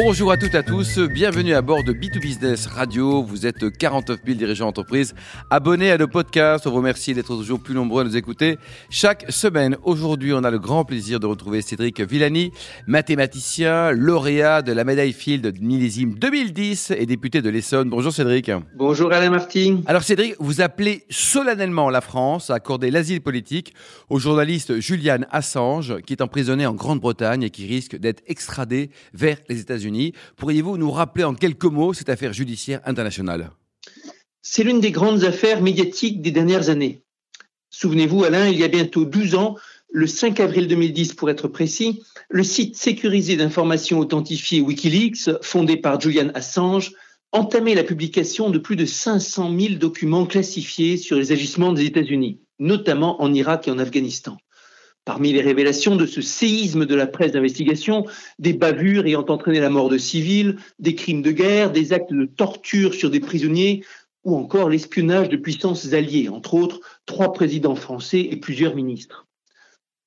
Bonjour à toutes et à tous, bienvenue à bord de B2 Business Radio. Vous êtes 49 000 dirigeants d'entreprise abonnés à nos podcasts. On vous remercie d'être toujours plus nombreux à nous écouter chaque semaine. Aujourd'hui, on a le grand plaisir de retrouver Cédric Villani, mathématicien, lauréat de la médaille Field millésime 2010 et député de l'Essonne. Bonjour Cédric. Bonjour Alain Martin. Alors Cédric, vous appelez solennellement la France à accorder l'asile politique au journaliste Julian Assange, qui est emprisonné en Grande-Bretagne et qui risque d'être extradé vers les États-Unis. Pourriez-vous nous rappeler en quelques mots cette affaire judiciaire internationale? C'est l'une des grandes affaires médiatiques des dernières années. Souvenez-vous, Alain, il y a bientôt 12 ans, le 5 avril 2010 pour être précis, le site sécurisé d'informations authentifiées Wikileaks, fondé par Julian Assange, entamait la publication de plus de 500 000 documents classifiés sur les agissements des États-Unis, notamment en Irak et en Afghanistan. Parmi les révélations de ce séisme de la presse d'investigation, des bavures ayant entraîné la mort de civils, des crimes de guerre, des actes de torture sur des prisonniers, ou encore l'espionnage de puissances alliées, entre autres trois présidents français et plusieurs ministres.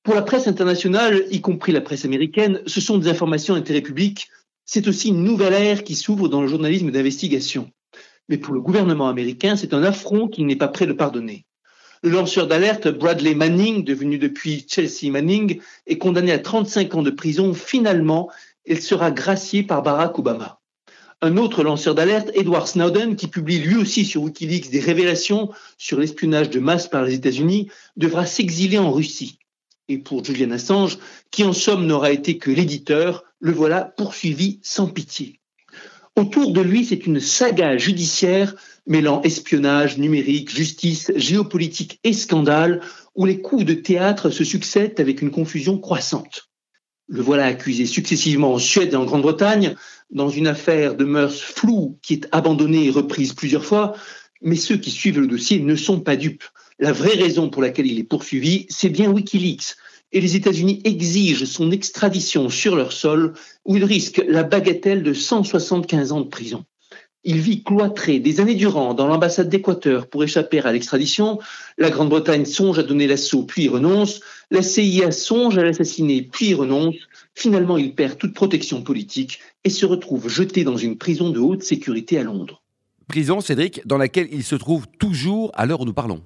Pour la presse internationale, y compris la presse américaine, ce sont des informations d'intérêt public. C'est aussi une nouvelle ère qui s'ouvre dans le journalisme d'investigation. Mais pour le gouvernement américain, c'est un affront qu'il n'est pas prêt de pardonner. Le lanceur d'alerte Bradley Manning, devenu depuis Chelsea Manning, est condamné à 35 ans de prison. Finalement, il sera gracié par Barack Obama. Un autre lanceur d'alerte, Edward Snowden, qui publie lui aussi sur Wikileaks des révélations sur l'espionnage de masse par les États-Unis, devra s'exiler en Russie. Et pour Julian Assange, qui en somme n'aura été que l'éditeur, le voilà poursuivi sans pitié. Autour de lui, c'est une saga judiciaire mêlant espionnage, numérique, justice, géopolitique et scandale, où les coups de théâtre se succèdent avec une confusion croissante. Le voilà accusé successivement en Suède et en Grande-Bretagne, dans une affaire de mœurs floues qui est abandonnée et reprise plusieurs fois, mais ceux qui suivent le dossier ne sont pas dupes. La vraie raison pour laquelle il est poursuivi, c'est bien Wikileaks, et les États-Unis exigent son extradition sur leur sol, où il risque la bagatelle de 175 ans de prison. Il vit cloîtré des années durant dans l'ambassade d'Équateur pour échapper à l'extradition. La Grande-Bretagne songe à donner l'assaut puis renonce. La CIA songe à l'assassiner puis renonce. Finalement, il perd toute protection politique et se retrouve jeté dans une prison de haute sécurité à Londres. Prison, Cédric, dans laquelle il se trouve toujours à l'heure où nous parlons.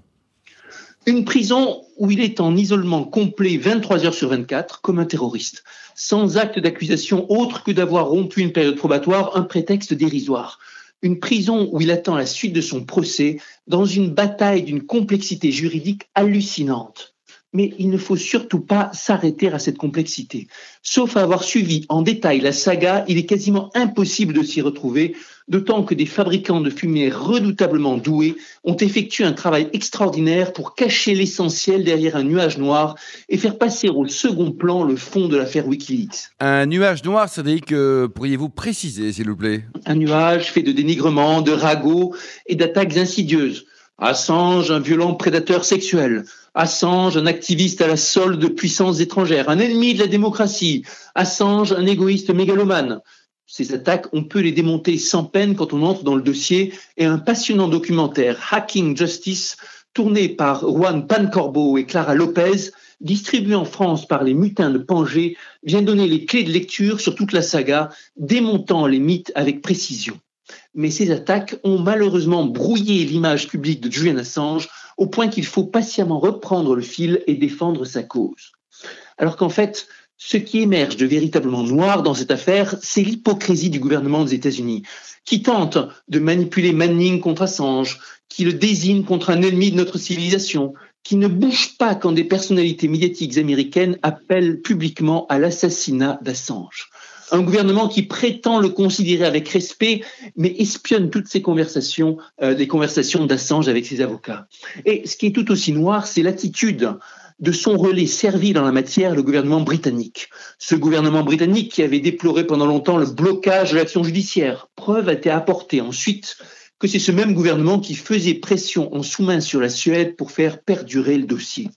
Une prison où il est en isolement complet 23 heures sur 24 comme un terroriste, sans acte d'accusation autre que d'avoir rompu une période probatoire, un prétexte dérisoire. Une prison où il attend la suite de son procès dans une bataille d'une complexité juridique hallucinante mais il ne faut surtout pas s'arrêter à cette complexité. Sauf à avoir suivi en détail la saga, il est quasiment impossible de s'y retrouver, d'autant que des fabricants de fumée redoutablement doués ont effectué un travail extraordinaire pour cacher l'essentiel derrière un nuage noir et faire passer au second plan le fond de l'affaire Wikileaks. Un nuage noir, Cédric, que pourriez-vous préciser, s'il vous plaît? Un nuage fait de dénigrement, de ragots et d'attaques insidieuses. Assange, un violent prédateur sexuel. Assange, un activiste à la solde de puissances étrangères, un ennemi de la démocratie. Assange, un égoïste mégalomane. Ces attaques, on peut les démonter sans peine quand on entre dans le dossier et un passionnant documentaire, Hacking Justice, tourné par Juan Pancorbo et Clara Lopez, distribué en France par les mutins de Pangée, vient donner les clés de lecture sur toute la saga, démontant les mythes avec précision mais ces attaques ont malheureusement brouillé l'image publique de Julian Assange au point qu'il faut patiemment reprendre le fil et défendre sa cause. Alors qu'en fait, ce qui émerge de véritablement noir dans cette affaire, c'est l'hypocrisie du gouvernement des États-Unis, qui tente de manipuler Manning contre Assange, qui le désigne contre un ennemi de notre civilisation, qui ne bouge pas quand des personnalités médiatiques américaines appellent publiquement à l'assassinat d'Assange un gouvernement qui prétend le considérer avec respect, mais espionne toutes ces conversations, euh, des conversations d'Assange avec ses avocats. Et ce qui est tout aussi noir, c'est l'attitude de son relais servi dans la matière, le gouvernement britannique. Ce gouvernement britannique qui avait déploré pendant longtemps le blocage de l'action judiciaire. Preuve a été apportée ensuite que c'est ce même gouvernement qui faisait pression en sous-main sur la Suède pour faire perdurer le dossier.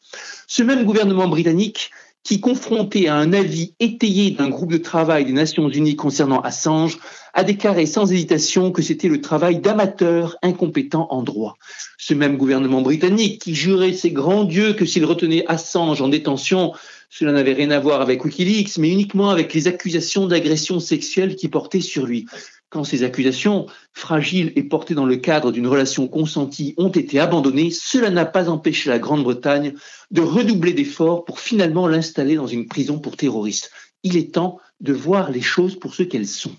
Ce même gouvernement britannique qui, confronté à un avis étayé d'un groupe de travail des Nations Unies concernant Assange, a déclaré sans hésitation que c'était le travail d'amateurs incompétents en droit. Ce même gouvernement britannique qui jurait ses grands dieux que s'il retenait Assange en détention, cela n'avait rien à voir avec Wikileaks, mais uniquement avec les accusations d'agression sexuelle qui portaient sur lui. Quand ces accusations, fragiles et portées dans le cadre d'une relation consentie, ont été abandonnées, cela n'a pas empêché la Grande-Bretagne de redoubler d'efforts pour finalement l'installer dans une prison pour terroristes. Il est temps de voir les choses pour ce qu'elles sont.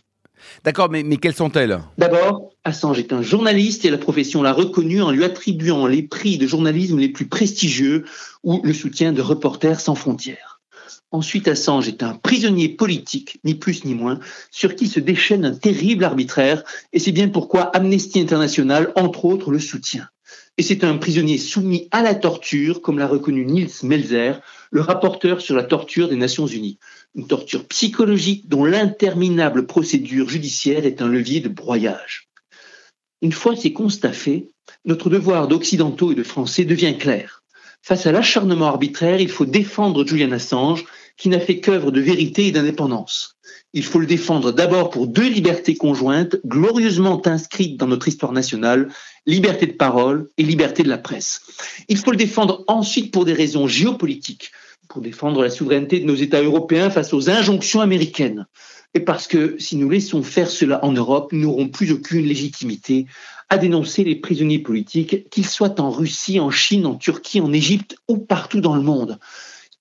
D'accord, mais, mais quelles sont-elles? D'abord, Assange est un journaliste et la profession l'a reconnu en lui attribuant les prix de journalisme les plus prestigieux ou le soutien de Reporters sans frontières. Ensuite, Assange est un prisonnier politique, ni plus ni moins, sur qui se déchaîne un terrible arbitraire, et c'est bien pourquoi Amnesty International, entre autres, le soutient. Et c'est un prisonnier soumis à la torture, comme l'a reconnu Niels Melzer, le rapporteur sur la torture des Nations Unies. Une torture psychologique dont l'interminable procédure judiciaire est un levier de broyage. Une fois ces constats faits, notre devoir d'occidentaux et de Français devient clair. Face à l'acharnement arbitraire, il faut défendre Julian Assange qui n'a fait qu'œuvre de vérité et d'indépendance. Il faut le défendre d'abord pour deux libertés conjointes glorieusement inscrites dans notre histoire nationale, liberté de parole et liberté de la presse. Il faut le défendre ensuite pour des raisons géopolitiques, pour défendre la souveraineté de nos États européens face aux injonctions américaines. Et parce que si nous laissons faire cela en Europe, nous n'aurons plus aucune légitimité à dénoncer les prisonniers politiques, qu'ils soient en Russie, en Chine, en Turquie, en Égypte ou partout dans le monde.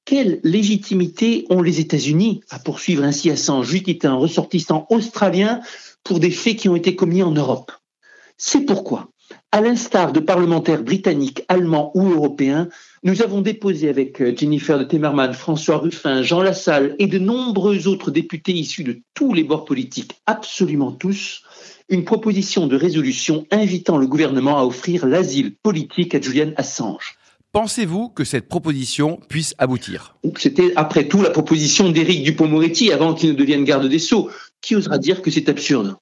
Quelle légitimité ont les États-Unis à poursuivre ainsi Assange, lui qui était un ressortissant australien pour des faits qui ont été commis en Europe? C'est pourquoi, à l'instar de parlementaires britanniques, allemands ou européens, nous avons déposé avec euh, Jennifer de Temerman, François Ruffin, Jean Lassalle et de nombreux autres députés issus de tous les bords politiques, absolument tous, une proposition de résolution invitant le gouvernement à offrir l'asile politique à Julian Assange. Pensez-vous que cette proposition puisse aboutir? C'était après tout la proposition d'Éric Dupont-Moretti avant qu'il ne devienne garde des Sceaux? Qui osera dire que c'est absurde?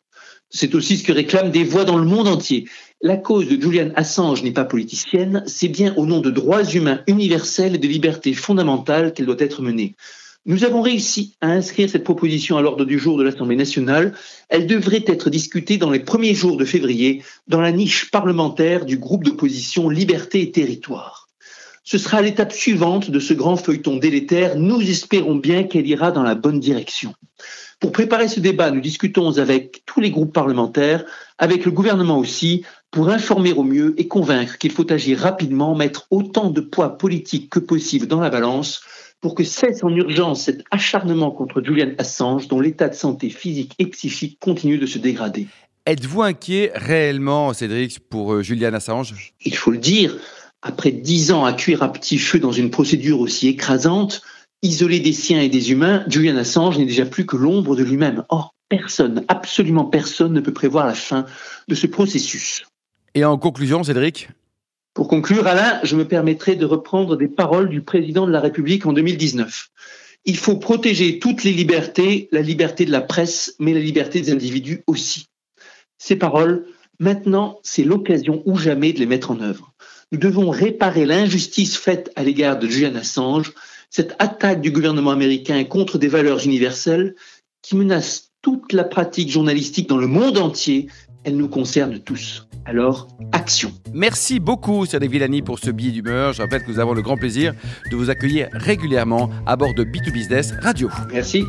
C'est aussi ce que réclament des voix dans le monde entier. La cause de Julian Assange n'est pas politicienne, c'est bien au nom de droits humains universels et de libertés fondamentales qu'elle doit être menée. Nous avons réussi à inscrire cette proposition à l'ordre du jour de l'Assemblée nationale. Elle devrait être discutée dans les premiers jours de février dans la niche parlementaire du groupe d'opposition Liberté et Territoire. Ce sera l'étape suivante de ce grand feuilleton délétère. Nous espérons bien qu'elle ira dans la bonne direction. Pour préparer ce débat, nous discutons avec tous les groupes parlementaires, avec le gouvernement aussi, pour informer au mieux et convaincre qu'il faut agir rapidement, mettre autant de poids politique que possible dans la balance pour que cesse en urgence cet acharnement contre Julian Assange dont l'état de santé physique et psychique continue de se dégrader. Êtes-vous inquiet réellement, Cédric, pour euh, Julian Assange? Il faut le dire, après dix ans à cuire à petit feu dans une procédure aussi écrasante, isolé des siens et des humains, Julian Assange n'est déjà plus que l'ombre de lui-même. Or, personne, absolument personne ne peut prévoir la fin de ce processus. Et en conclusion, Cédric Pour conclure, Alain, je me permettrai de reprendre des paroles du président de la République en 2019. Il faut protéger toutes les libertés, la liberté de la presse, mais la liberté des individus aussi. Ces paroles, maintenant, c'est l'occasion ou jamais de les mettre en œuvre. Nous devons réparer l'injustice faite à l'égard de Julian Assange, cette attaque du gouvernement américain contre des valeurs universelles qui menacent toute la pratique journalistique dans le monde entier. Elle nous concerne tous. Alors, action. Merci beaucoup, Cédric Villani, pour ce billet d'humeur. Je rappelle que nous avons le grand plaisir de vous accueillir régulièrement à bord de B2Business Radio. Merci.